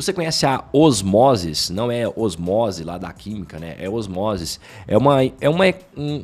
Você conhece a Osmosis? Não é Osmose lá da química, né? É Osmosis. É uma, é uma,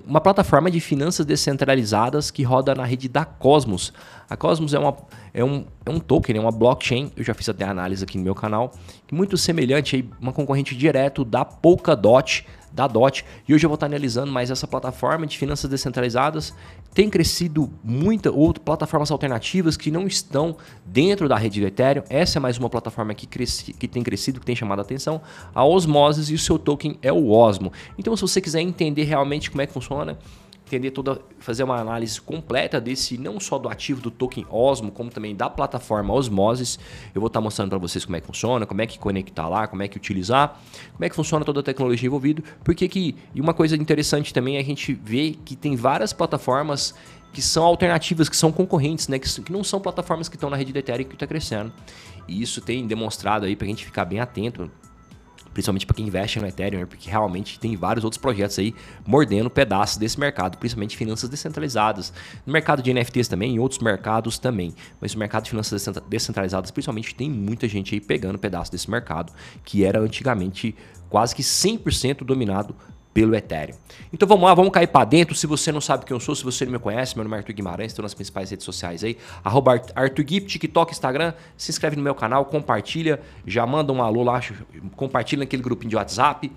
uma plataforma de finanças descentralizadas que roda na rede da Cosmos. A Cosmos é, uma, é, um, é um token, é uma blockchain. Eu já fiz até análise aqui no meu canal. Muito semelhante, aí, uma concorrente direto da Polkadot da DOT. E hoje eu vou estar analisando mais essa plataforma de finanças descentralizadas. Tem crescido muitas outras plataformas alternativas que não estão dentro da rede do Ethereum. Essa é mais uma plataforma que, cresci, que tem crescido, que tem chamado a atenção. A Osmosis e o seu token é o Osmo. Então, se você quiser entender realmente como é que funciona, entender toda, fazer uma análise completa desse, não só do ativo do token Osmo, como também da plataforma Osmosis. Eu vou estar mostrando para vocês como é que funciona, como é que conectar lá, como é que utilizar, como é que funciona toda a tecnologia envolvida, porque que e uma coisa interessante também é a gente ver que tem várias plataformas que são alternativas, que são concorrentes, né? que, que não são plataformas que estão na rede do Ethereum que está crescendo. E isso tem demonstrado aí para a gente ficar bem atento principalmente para quem investe no Ethereum, né? porque realmente tem vários outros projetos aí mordendo pedaços desse mercado, principalmente finanças descentralizadas. No mercado de NFTs também, em outros mercados também. Mas o mercado de finanças descentralizadas, principalmente, tem muita gente aí pegando pedaço desse mercado, que era antigamente quase que 100% dominado pelo Ethereum. Então vamos lá, vamos cair para dentro. Se você não sabe quem eu sou, se você não me conhece, meu nome é Arthur Guimarães, estou nas principais redes sociais aí, arroba Arthur Gui, TikTok, Instagram, se inscreve no meu canal, compartilha, já manda um alô lá, compartilha naquele grupinho de WhatsApp.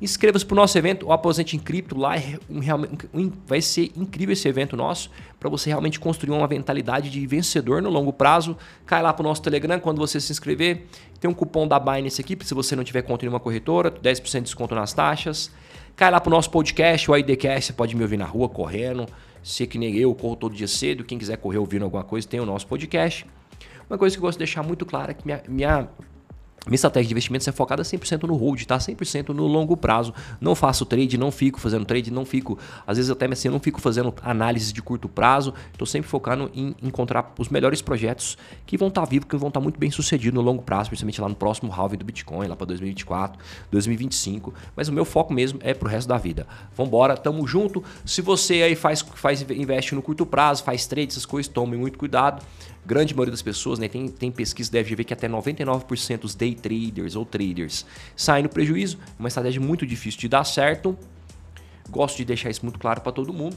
Inscreva-se para o nosso evento, o Aposente em Cripto. Lá é um, um, vai ser incrível esse evento nosso para você realmente construir uma mentalidade de vencedor no longo prazo. Cai lá para o nosso Telegram quando você se inscrever. Tem um cupom da Binance aqui, se você não tiver conta em uma corretora, 10% de desconto nas taxas. Cai lá pro nosso podcast, o IDCast, você pode me ouvir na rua correndo. Se que nem eu, corro todo dia cedo. Quem quiser correr ouvindo alguma coisa, tem o nosso podcast. Uma coisa que eu gosto de deixar muito clara é que minha, minha minha estratégia de investimentos é focada 100% no hold, tá? 100% no longo prazo. Não faço trade, não fico fazendo trade, não fico. Às vezes até assim, não fico fazendo análise de curto prazo. Estou sempre focando em encontrar os melhores projetos que vão estar tá vivos, que vão estar tá muito bem sucedidos no longo prazo, principalmente lá no próximo halving do Bitcoin, lá para 2024, 2025. Mas o meu foco mesmo é pro resto da vida. Vambora, tamo junto. Se você aí faz, faz investe no curto prazo, faz trade, essas coisas, tome muito cuidado grande maioria das pessoas, né, tem, tem pesquisa deve ver que até 99% dos day traders ou traders saem no prejuízo. Uma estratégia muito difícil de dar certo. Gosto de deixar isso muito claro para todo mundo.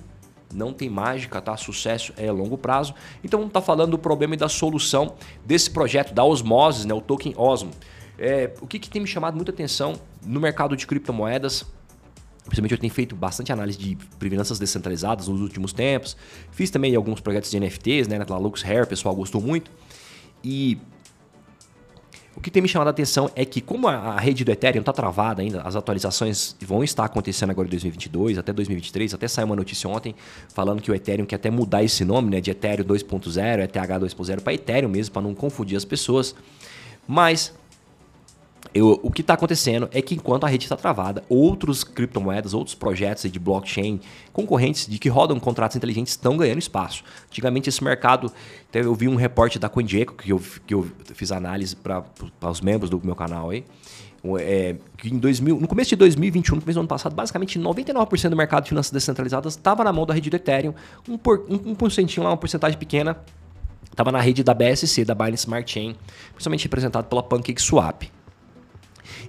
Não tem mágica, tá? Sucesso é longo prazo. Então vamos estar tá falando do problema e da solução desse projeto da Osmosis, né, o token Osmo. É, o que, que tem me chamado muita atenção no mercado de criptomoedas Principalmente eu tenho feito bastante análise de finanças descentralizadas nos últimos tempos. Fiz também alguns projetos de NFTs, né? Na Lux Hair, o pessoal gostou muito. E o que tem me chamado a atenção é que, como a, rede do Ethereum está travada ainda, as atualizações vão estar acontecendo agora em 2022, até 2023. Até saiu uma notícia ontem falando que o Ethereum quer até mudar esse nome né, de Ethereum 2.0, ETH 2.0 para Ethereum mesmo, para não confundir as pessoas. Mas eu, o que está acontecendo é que enquanto a rede está travada, outros criptomoedas, outros projetos de blockchain concorrentes de que rodam contratos inteligentes estão ganhando espaço. Antigamente esse mercado, eu vi um reporte da CoinGecko que eu, que eu fiz análise para os membros do meu canal aí. É, que em 2000, no começo de 2021, no começo do ano passado, basicamente 99% do mercado de finanças descentralizadas estava na mão da rede do Ethereum, um, por, um, um porcentinho lá, uma porcentagem pequena, estava na rede da BSC, da Binance Smart Chain, principalmente representado pela PancakeSwap.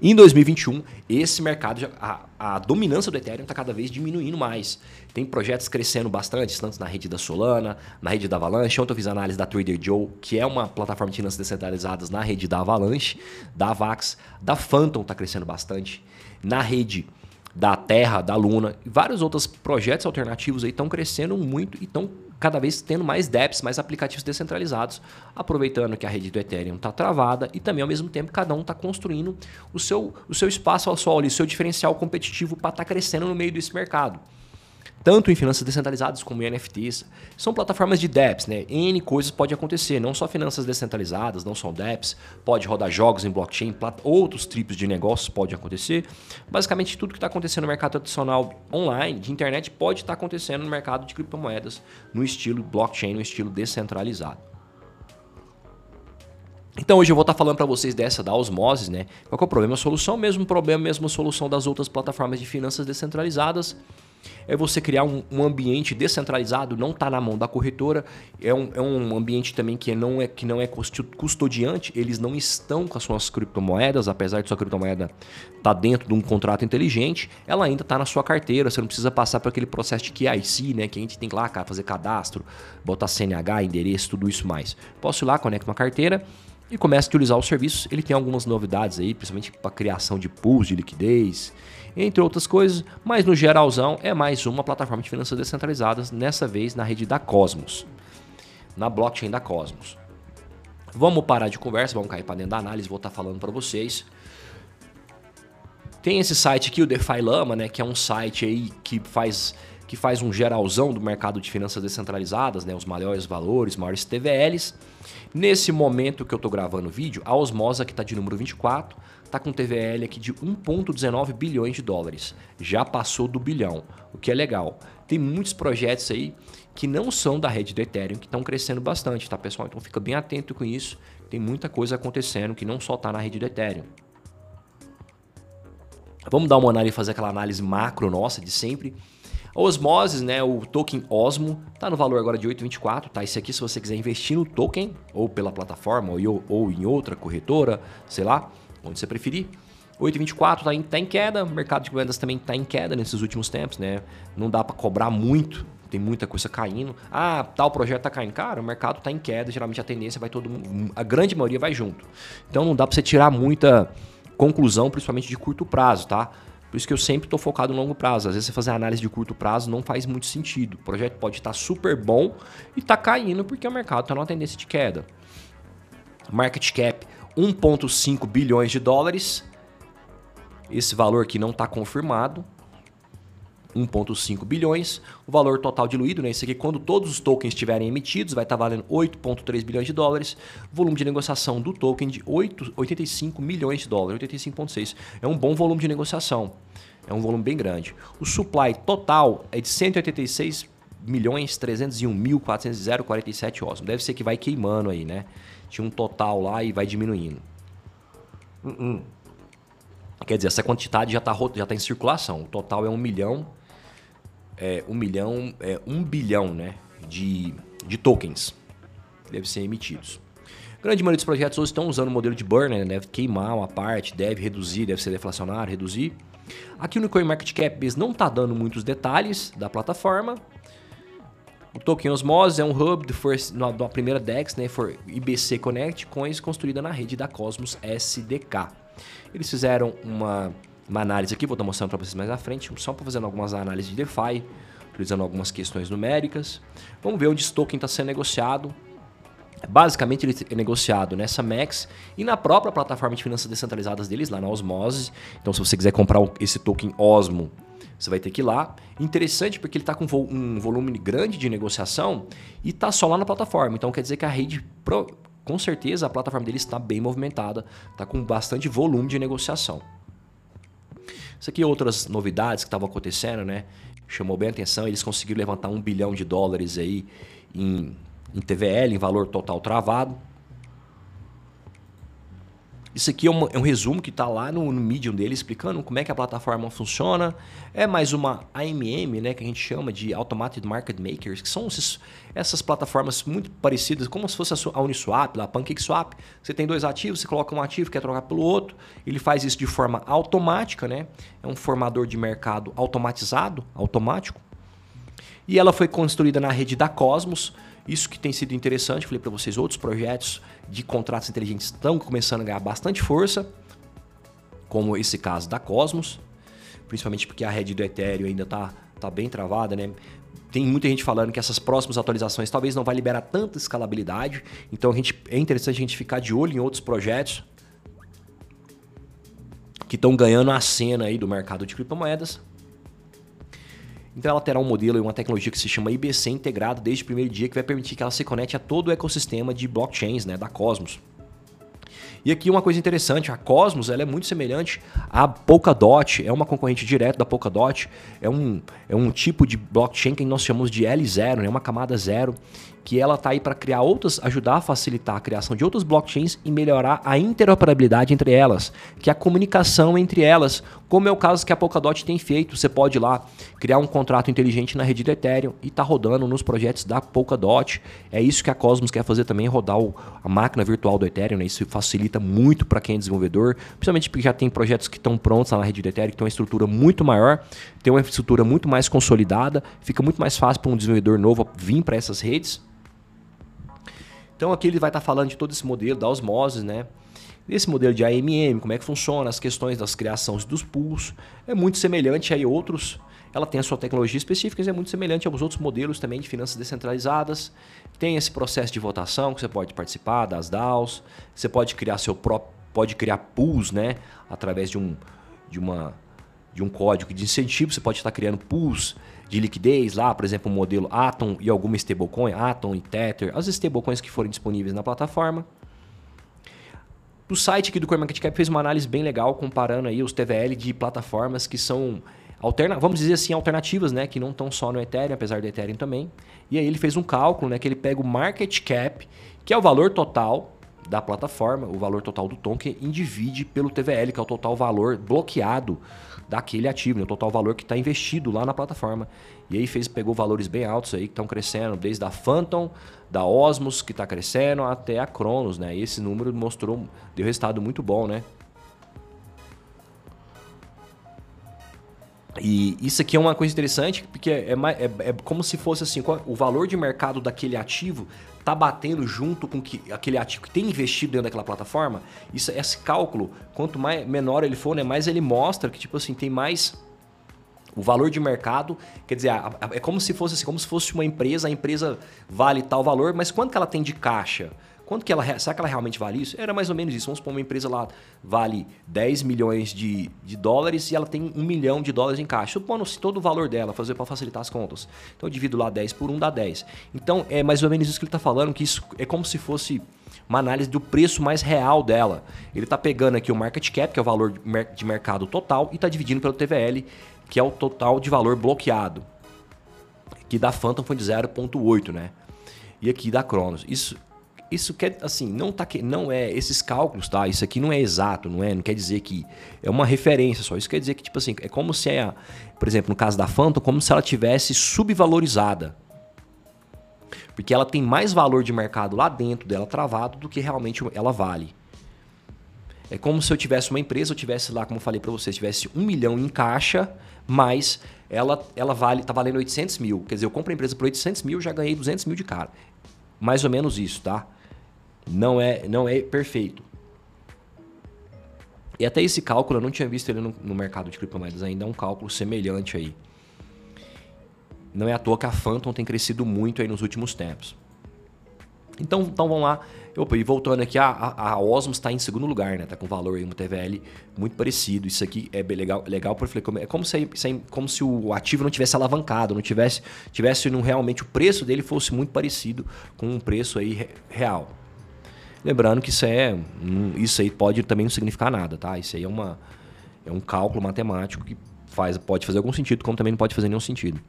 Em 2021, esse mercado, já, a, a dominância do Ethereum está cada vez diminuindo mais. Tem projetos crescendo bastante, tanto na rede da Solana, na rede da Avalanche. Ontem eu fiz análise da Trader Joe, que é uma plataforma de finanças descentralizadas na rede da Avalanche, da Avax, da Phantom está crescendo bastante. Na rede da Terra, da Luna e vários outros projetos alternativos estão crescendo muito e estão cada vez tendo mais dApps, mais aplicativos descentralizados, aproveitando que a rede do Ethereum está travada e também ao mesmo tempo cada um está construindo o seu, o seu espaço ao sol, o seu diferencial competitivo para estar tá crescendo no meio desse mercado tanto em finanças descentralizadas como em NFTs. São plataformas de dApps, né? N coisas pode acontecer, não só finanças descentralizadas, não são dApps, pode rodar jogos em blockchain, outros tipos de negócios pode acontecer. Basicamente, tudo que está acontecendo no mercado tradicional online, de internet, pode estar tá acontecendo no mercado de criptomoedas, no estilo blockchain, no estilo descentralizado. Então hoje eu vou estar tá falando para vocês dessa da osmose, né? Qual é o problema? A solução, mesmo problema, mesmo solução das outras plataformas de finanças descentralizadas é você criar um, um ambiente descentralizado, não está na mão da corretora, é um, é um ambiente também que não é, que não é custodiante, eles não estão com as suas criptomoedas, apesar de sua criptomoeda estar tá dentro de um contrato inteligente, ela ainda está na sua carteira, você não precisa passar por aquele processo de KIC, né, que a gente tem que lá fazer cadastro, botar CNH, endereço, tudo isso mais. Posso ir lá, conecto uma carteira, e começa a utilizar os serviços. Ele tem algumas novidades aí, principalmente para criação de pools de liquidez, entre outras coisas, mas no geralzão é mais uma plataforma de finanças descentralizadas, nessa vez na rede da Cosmos, na blockchain da Cosmos. Vamos parar de conversa, vamos cair para dentro da análise, vou estar tá falando para vocês. Tem esse site aqui, o DeFi Lama, né, que é um site aí que faz que faz um geralzão do mercado de finanças descentralizadas, né, os maiores valores, maiores TVLs. Nesse momento que eu estou gravando o vídeo, a Osmosa, que está de número 24, está com TVL aqui de 1,19 bilhões de dólares. Já passou do bilhão, o que é legal. Tem muitos projetos aí que não são da rede do Ethereum, que estão crescendo bastante, tá pessoal? Então fica bem atento com isso. Tem muita coisa acontecendo que não só está na rede do Ethereum. Vamos dar uma análise, fazer aquela análise macro nossa de sempre. Osmosis, né, o token Osmo, está no valor agora de 8,24, tá? Esse aqui se você quiser investir no token, ou pela plataforma, ou, ou em outra corretora, sei lá, onde você preferir. 8,24 está em, tá em queda, o mercado de moedas também está em queda nesses últimos tempos, né? Não dá para cobrar muito, tem muita coisa caindo. Ah, tal projeto está caindo. Cara, o mercado está em queda, geralmente a tendência vai todo mundo, a grande maioria vai junto. Então não dá para você tirar muita conclusão, principalmente de curto prazo, tá? Por isso que eu sempre estou focado no longo prazo. Às vezes você fazer análise de curto prazo não faz muito sentido. O projeto pode estar tá super bom e está caindo porque o mercado está numa tendência de queda. Market cap 1,5 bilhões de dólares. Esse valor que não está confirmado. 1,5 bilhões. O valor total diluído, né? Isso aqui, quando todos os tokens estiverem emitidos, vai estar valendo 8,3 bilhões de dólares. Volume de negociação do token de 8, 85 milhões de dólares, 85,6. É um bom volume de negociação. É um volume bem grande. O supply total é de 186 milhões 301 mil 447 osmos. Deve ser que vai queimando aí, né? Tinha um total lá e vai diminuindo. Uh -uh. Quer dizer, essa quantidade já está já tá em circulação. O total é 1 milhão, é, 1 milhão, é, 1 bilhão né, de, de tokens que devem ser emitidos. A grande maioria dos projetos hoje estão usando o modelo de burn, né? deve queimar uma parte, deve reduzir, deve ser deflacionário, reduzir. Aqui no CoinMarketCap não está dando muitos detalhes da plataforma, o token Osmose é um hub da primeira DEX, né, for IBC Connect, coins construída na rede da Cosmos SDK. Eles fizeram uma, uma análise aqui, vou estar mostrando para vocês mais à frente, só para fazer algumas análises de DeFi, utilizando algumas questões numéricas. Vamos ver onde esse token está sendo negociado. Basicamente, ele é negociado nessa Max e na própria plataforma de finanças descentralizadas deles, lá na Osmose. Então, se você quiser comprar esse token Osmo você vai ter que ir lá. Interessante porque ele está com um volume grande de negociação e está só lá na plataforma. Então quer dizer que a rede, com certeza, a plataforma dele está bem movimentada, está com bastante volume de negociação. Isso aqui outras novidades que estavam acontecendo, né? Chamou bem a atenção. Eles conseguiram levantar um bilhão de dólares aí em, em TVL, em valor total travado. Isso aqui é um, é um resumo que está lá no, no Medium dele explicando como é que a plataforma funciona. É mais uma AMM, né, que a gente chama de Automated Market Makers, que são esses, essas plataformas muito parecidas, como se fosse a Uniswap, a PancakeSwap. Você tem dois ativos, você coloca um ativo, quer trocar pelo outro. Ele faz isso de forma automática, né? É um formador de mercado automatizado, automático. E ela foi construída na rede da Cosmos. Isso que tem sido interessante, falei para vocês, outros projetos de contratos inteligentes estão começando a ganhar bastante força, como esse caso da Cosmos, principalmente porque a rede do Ethereum ainda está tá bem travada, né? Tem muita gente falando que essas próximas atualizações talvez não vai liberar tanta escalabilidade, então a gente, é interessante a gente ficar de olho em outros projetos que estão ganhando a cena aí do mercado de criptomoedas então ela terá um modelo e uma tecnologia que se chama IBC integrado desde o primeiro dia, que vai permitir que ela se conecte a todo o ecossistema de blockchains né, da Cosmos. E aqui uma coisa interessante, a Cosmos ela é muito semelhante à Polkadot, é uma concorrente direta da Polkadot, é um, é um tipo de blockchain que nós chamamos de L0, né, uma camada zero, que ela está aí para criar outras, ajudar a facilitar a criação de outras blockchains e melhorar a interoperabilidade entre elas, que é a comunicação entre elas, como é o caso que a Polkadot tem feito. Você pode ir lá criar um contrato inteligente na rede do Ethereum e tá rodando nos projetos da Polkadot. É isso que a Cosmos quer fazer também, rodar o, a máquina virtual do Ethereum. Né? Isso facilita muito para quem é desenvolvedor, principalmente porque já tem projetos que estão prontos lá na rede do Ethereum, que tem uma estrutura muito maior, tem uma estrutura muito mais consolidada, fica muito mais fácil para um desenvolvedor novo vir para essas redes. Então aqui ele vai estar tá falando de todo esse modelo da osmose, né? Esse modelo de AMM, como é que funciona, as questões das criações dos pools, é muito semelhante a outros. Ela tem a sua tecnologia específica, mas é muito semelhante aos outros modelos também de finanças descentralizadas. Tem esse processo de votação que você pode participar das DAOs. Você pode criar seu próprio, pode criar pools, né, através de um de uma de um código de incentivo, você pode estar criando pools de liquidez lá, por exemplo, o modelo Atom e alguma stablecoin, Atom e Tether, as stablecoins que forem disponíveis na plataforma. O site aqui do CoinMarketCap fez uma análise bem legal comparando aí os TVL de plataformas que são alterna, vamos dizer assim, alternativas, né, que não estão só no Ethereum, apesar do Ethereum também. E aí ele fez um cálculo, né, que ele pega o market cap, que é o valor total da plataforma, o valor total do token, e divide pelo TVL, que é o total valor bloqueado daquele ativo, né, o total valor que está investido lá na plataforma. E aí fez, pegou valores bem altos aí que estão crescendo, desde a Phantom, da Osmos, que está crescendo, até a Cronos, né? E esse número mostrou, deu resultado muito bom, né? E isso aqui é uma coisa interessante, porque é, é, é, como se fosse assim, o valor de mercado daquele ativo tá batendo junto com que, aquele ativo que tem investido dentro daquela plataforma. Isso, esse cálculo, quanto mais menor ele for, né, mais ele mostra que tipo assim tem mais o valor de mercado, quer dizer, é como se fosse assim, como se fosse uma empresa, a empresa vale tal valor, mas quanto que ela tem de caixa? Quanto que ela, será que ela realmente vale isso? Era mais ou menos isso. Vamos supor uma empresa lá vale 10 milhões de, de dólares e ela tem 1 milhão de dólares em caixa. Supondo-se todo o valor dela, fazer para facilitar as contas. Então eu divido lá 10 por 1 dá 10. Então é mais ou menos isso que ele está falando, que isso é como se fosse uma análise do preço mais real dela. Ele está pegando aqui o market cap, que é o valor de mercado total, e está dividindo pelo TVL, que é o total de valor bloqueado. Que da Phantom foi de 0,8, né? E aqui da Cronos. Isso isso quer assim, não tá que não é esses cálculos, tá? Isso aqui não é exato, não é, não quer dizer que é uma referência só. Isso quer dizer que tipo assim, é como se é, por exemplo, no caso da Phantom, como se ela tivesse subvalorizada. Porque ela tem mais valor de mercado lá dentro dela travado do que realmente ela vale. É como se eu tivesse uma empresa, eu tivesse lá, como eu falei para vocês, tivesse um milhão em caixa, mas ela, ela vale, tá valendo 800 mil. Quer dizer, eu compro a empresa por 800 mil, já ganhei 200 mil de cara. Mais ou menos isso, tá? Não é, não é perfeito. E até esse cálculo, eu não tinha visto ele no, no mercado de criptomoedas ainda, é um cálculo semelhante aí. Não é à toa que a Phantom tem crescido muito aí nos últimos tempos. Então, então vamos lá. Opa, e voltando aqui, a, a, Osmos está em segundo lugar, né? Tá com valor aí, um TVL muito parecido. Isso aqui é legal, legal porque é como se, como se o ativo não tivesse alavancado, não tivesse, tivesse no, realmente o preço dele fosse muito parecido com um preço aí real. Lembrando que isso é. Isso aí pode também não significar nada, tá? Isso aí é, uma, é um cálculo matemático que faz, pode fazer algum sentido, como também não pode fazer nenhum sentido.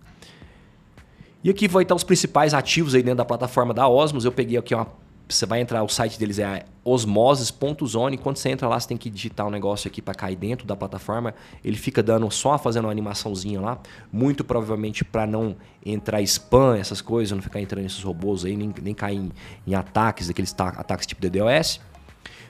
E aqui vai estar os principais ativos aí dentro da plataforma da Osmos. Eu peguei aqui uma. Você vai entrar, o site deles é osmoses.zone. Quando você entra lá, você tem que digitar um negócio aqui para cair dentro da plataforma. Ele fica dando só fazendo uma animaçãozinha lá. Muito provavelmente para não entrar spam, essas coisas, não ficar entrando nesses robôs aí, nem, nem cair em, em ataques, aqueles ataques tipo DDoS.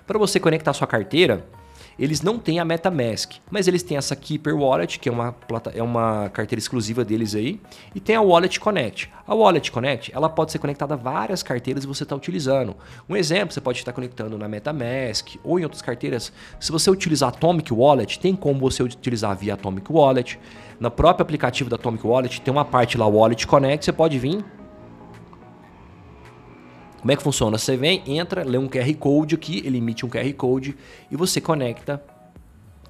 Para você conectar sua carteira, eles não têm a MetaMask, mas eles têm essa Keeper Wallet, que é uma, é uma carteira exclusiva deles aí, e tem a Wallet Connect. A Wallet Connect, ela pode ser conectada a várias carteiras e você está utilizando. Um exemplo, você pode estar conectando na MetaMask ou em outras carteiras. Se você utilizar Atomic Wallet, tem como você utilizar via Atomic Wallet. No próprio aplicativo da Atomic Wallet tem uma parte lá Wallet Connect, você pode vir como é que funciona? Você vem, entra, lê um QR Code aqui, ele emite um QR Code e você conecta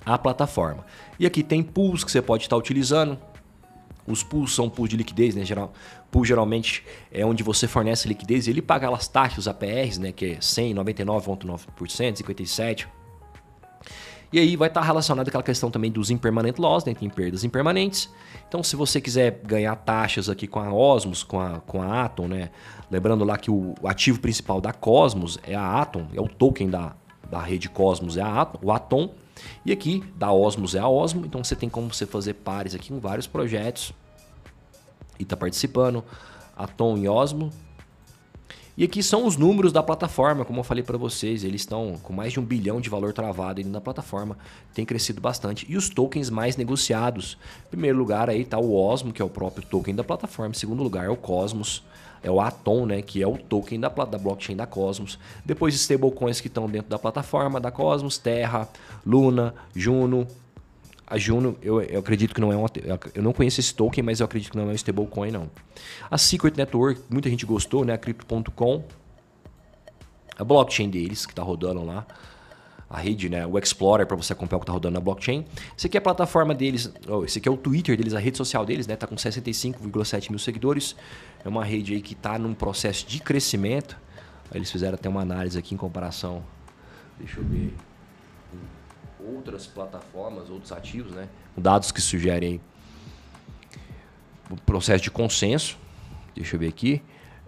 à plataforma. E aqui tem pools que você pode estar utilizando. Os pools são pools de liquidez, né? Geral, pool geralmente é onde você fornece liquidez e ele paga as taxas, APRs, né? Que é 100, 99,9%, 57%. E aí vai estar relacionado aquela questão também dos impermanent loss, né? Tem perdas impermanentes. Então, se você quiser ganhar taxas aqui com a Osmos, com a, com a Atom, né? Lembrando lá que o, ativo principal da Cosmos é a Atom, é o token da, da rede Cosmos, é a Atom, o Atom. E aqui, da Osmos é a Osmo. Então, você tem como você fazer pares aqui com vários projetos. E tá participando. Atom e Osmo, e aqui são os números da plataforma, como eu falei para vocês, eles estão com mais de um bilhão de valor travado na plataforma, tem crescido bastante. E os tokens mais negociados, em primeiro lugar aí está o Osmo, que é o próprio token da plataforma, em segundo lugar é o Cosmos, é o Atom, né, que é o token da, da blockchain da Cosmos. Depois stablecoins que estão dentro da plataforma da Cosmos, Terra, Luna, Juno, a Juno, eu, eu, acredito que não é uma. Eu não conheço esse token, mas eu acredito que não é um stablecoin, não. A Secret Network, muita gente gostou, né? A Crypto.com. A blockchain deles, que está rodando lá. A rede, né? O Explorer, para você acompanhar o que está rodando na blockchain. Esse aqui é a plataforma deles. Oh, esse aqui é o Twitter deles, a rede social deles, né? Tá com 65,7 mil seguidores. É uma rede aí que está num processo de crescimento. Eles fizeram até uma análise aqui em comparação. Deixa eu ver outras plataformas, outros ativos, né? dados que sugerem o processo de consenso. Deixa eu ver aqui.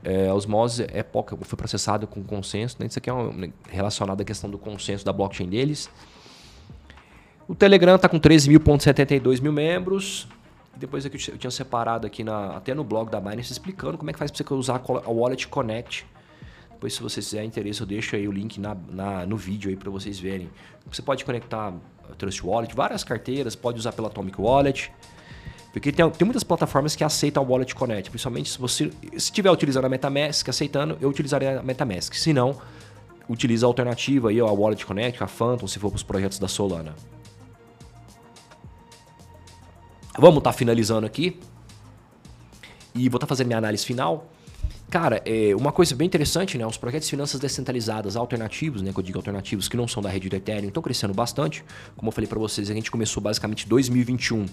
É, a Osmose é pouca, foi processado com consenso. Né? Isso aqui é um, relacionado à questão do consenso da blockchain deles. O Telegram está com 13.072 mil membros. Depois aqui eu tinha separado aqui na, até no blog da Binance explicando como é que faz para você usar a Wallet Connect depois, se vocês tiverem interesse, eu deixo aí o link na, na no vídeo aí para vocês verem. Você pode conectar Trust Wallet, várias carteiras, pode usar pela Atomic Wallet. Porque tem, tem muitas plataformas que aceitam o Wallet Connect. Principalmente se você estiver utilizando a MetaMask, aceitando, eu utilizaria a MetaMask. Se não, utiliza a alternativa aí, a Wallet Connect, a Phantom, se for para os projetos da Solana. Vamos estar tá finalizando aqui. E vou estar tá fazendo minha análise final. Cara, é uma coisa bem interessante, né? Os projetos de finanças descentralizadas alternativos, né? Que eu digo alternativos que não são da rede do Ethereum, estão crescendo bastante. Como eu falei para vocês, a gente começou basicamente 2021.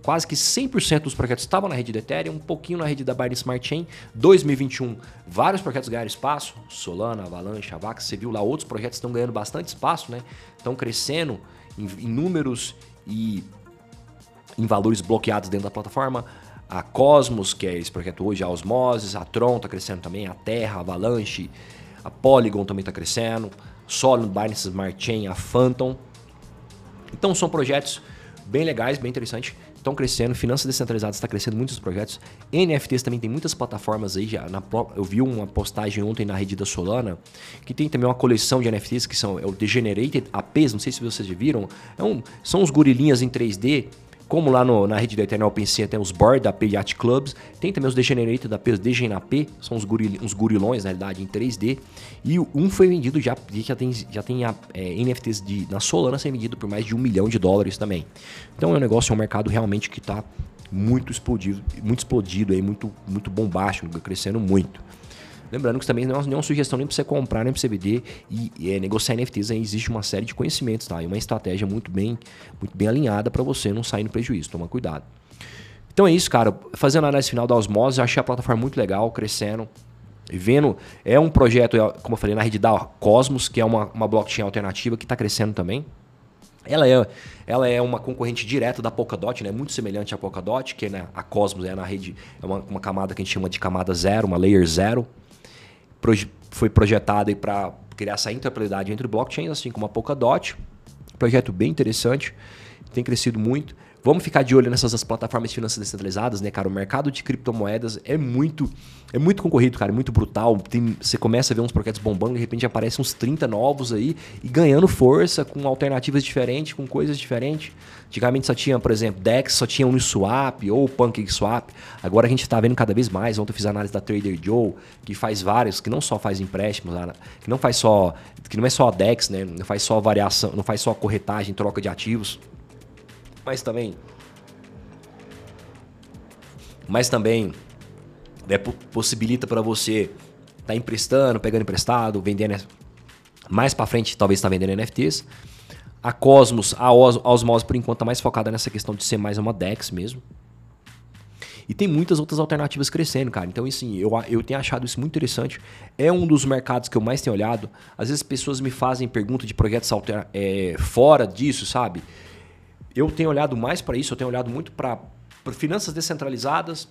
Quase que 100% dos projetos estavam na rede do Ethereum, um pouquinho na rede da Binance Smart Chain. 2021, vários projetos ganharam espaço. Solana, Avalanche, Avax, você viu lá, outros projetos estão ganhando bastante espaço, né? Estão crescendo em, em números e em valores bloqueados dentro da plataforma a Cosmos, que é esse projeto hoje, a Osmosis, a Tron está crescendo também, a Terra, a Avalanche, a Polygon também está crescendo, Solid, Binance Smart Chain, a Phantom. Então são projetos bem legais, bem interessantes, estão crescendo, finanças descentralizadas está crescendo muitos projetos, NFTs também tem muitas plataformas aí, já na, eu vi uma postagem ontem na rede da Solana, que tem também uma coleção de NFTs que são é o Degenerated APs, não sei se vocês já viram, é um, são os gorilinhas em 3D, como lá no, na rede da Eternal OpenSea tem os Board da Yacht Clubs, tem também os Degenerated da P, os DGNAP, são uns, goril, uns gorilões na realidade em 3D. E um foi vendido já, já tem, já tem a, é, NFTs de, na Solana sendo vendido por mais de um milhão de dólares também. Então é um negócio, é um mercado realmente que está muito explodido, muito explodido aí, muito, muito bombástico, crescendo muito. Lembrando que isso também não é nenhuma sugestão nem para você comprar, nem para você vender e, é, negociar NFTs. Aí existe uma série de conhecimentos, tá? E uma estratégia muito bem, muito bem alinhada para você não sair no prejuízo. Toma cuidado. Então é isso, cara. Fazendo a análise final da Osmose, achei a plataforma muito legal, crescendo. Vendo, é um projeto, é, como eu falei, na rede da Cosmos, que é uma, uma blockchain alternativa que está crescendo também. Ela é, ela é uma concorrente direta da Polkadot, né? muito semelhante à Polkadot, que né, a Cosmos é na rede, é uma, uma camada que a gente chama de camada zero, uma layer zero foi projetada para criar essa interoperabilidade entre blockchains, assim como a Polkadot. Projeto bem interessante, tem crescido muito. Vamos ficar de olho nessas plataformas de finanças descentralizadas, né, cara? O mercado de criptomoedas é muito é muito concorrido, cara, é muito brutal. Tem, você começa a ver uns projetos bombando, de repente aparecem uns 30 novos aí e ganhando força com alternativas diferentes, com coisas diferentes. Antigamente só tinha, por exemplo, DEX, só tinha Uniswap ou PancakeSwap. Agora a gente está vendo cada vez mais. Ontem eu fiz análise da Trader Joe, que faz vários, que não só faz empréstimos, que não faz só, que não é só DEX, né? Não faz só variação, não faz só corretagem, troca de ativos mas também mas também né, possibilita para você estar tá emprestando, pegando emprestado, vendendo mais para frente, talvez está vendendo NFTs. A Cosmos, a, Os, a Osmose por enquanto está mais focada nessa questão de ser mais uma DEX mesmo. E tem muitas outras alternativas crescendo, cara. Então, assim, eu, eu tenho achado isso muito interessante. É um dos mercados que eu mais tenho olhado. Às vezes pessoas me fazem pergunta de projetos alter, é, fora disso, sabe? Eu tenho olhado mais para isso, eu tenho olhado muito para finanças descentralizadas,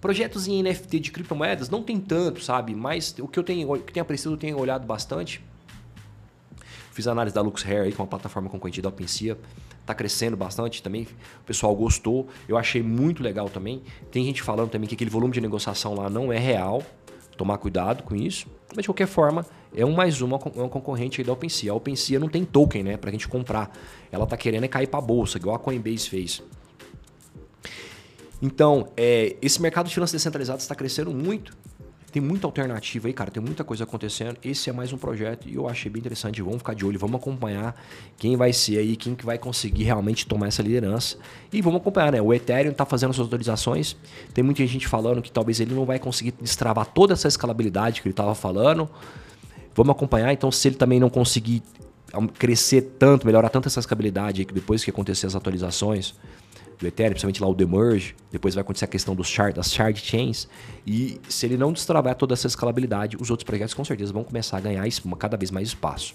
Projetos em NFT de criptomoedas não tem tanto, sabe? Mas o que eu tenho, o que tenho apreciado, eu tenho olhado bastante. Fiz análise da LuxHair aí, que é uma plataforma concorrente da OpenSea. Está crescendo bastante também. O pessoal gostou. Eu achei muito legal também. Tem gente falando também que aquele volume de negociação lá não é real. Tomar cuidado com isso. Mas de qualquer forma, é um mais uma, é uma concorrente aí da OpenSea. A OpenSea não tem token, né? Pra gente comprar. Ela tá querendo é cair pra bolsa, igual a Coinbase fez. Então, é, esse mercado de finanças descentralizadas está crescendo muito. Tem muita alternativa aí, cara. Tem muita coisa acontecendo. Esse é mais um projeto e eu achei bem interessante. Vamos ficar de olho, vamos acompanhar quem vai ser aí, quem que vai conseguir realmente tomar essa liderança. E vamos acompanhar, né? O Ethereum está fazendo suas atualizações. Tem muita gente falando que talvez ele não vai conseguir destravar toda essa escalabilidade que ele estava falando. Vamos acompanhar. Então, se ele também não conseguir crescer tanto, melhorar tanto essa escalabilidade depois que acontecer as atualizações, do Ethereum, principalmente lá o Demerge, depois vai acontecer a questão dos shard, das shard chains, e se ele não destravar toda essa escalabilidade, os outros projetos com certeza vão começar a ganhar cada vez mais espaço.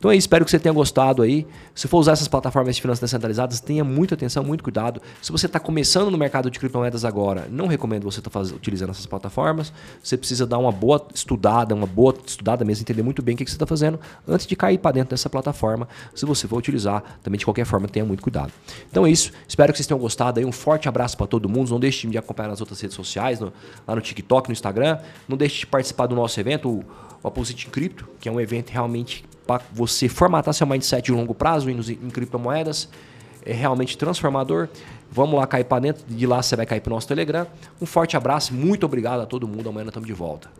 Então é isso, espero que você tenha gostado aí. Se for usar essas plataformas de finanças descentralizadas, tenha muita atenção, muito cuidado. Se você está começando no mercado de criptomoedas agora, não recomendo você estar tá utilizando essas plataformas. Você precisa dar uma boa estudada, uma boa estudada mesmo, entender muito bem o que, que você está fazendo antes de cair para dentro dessa plataforma. Se você for utilizar, também de qualquer forma, tenha muito cuidado. Então é isso, espero que vocês tenham gostado aí. Um forte abraço para todo mundo. Não deixe de acompanhar nas outras redes sociais, no, lá no TikTok, no Instagram. Não deixe de participar do nosso evento, o, o Opposite Crypto, que é um evento realmente para você formatar seu mindset de longo prazo em, em criptomoedas. É realmente transformador. Vamos lá cair para dentro. De lá você vai cair para o nosso Telegram. Um forte abraço, muito obrigado a todo mundo. Amanhã estamos de volta.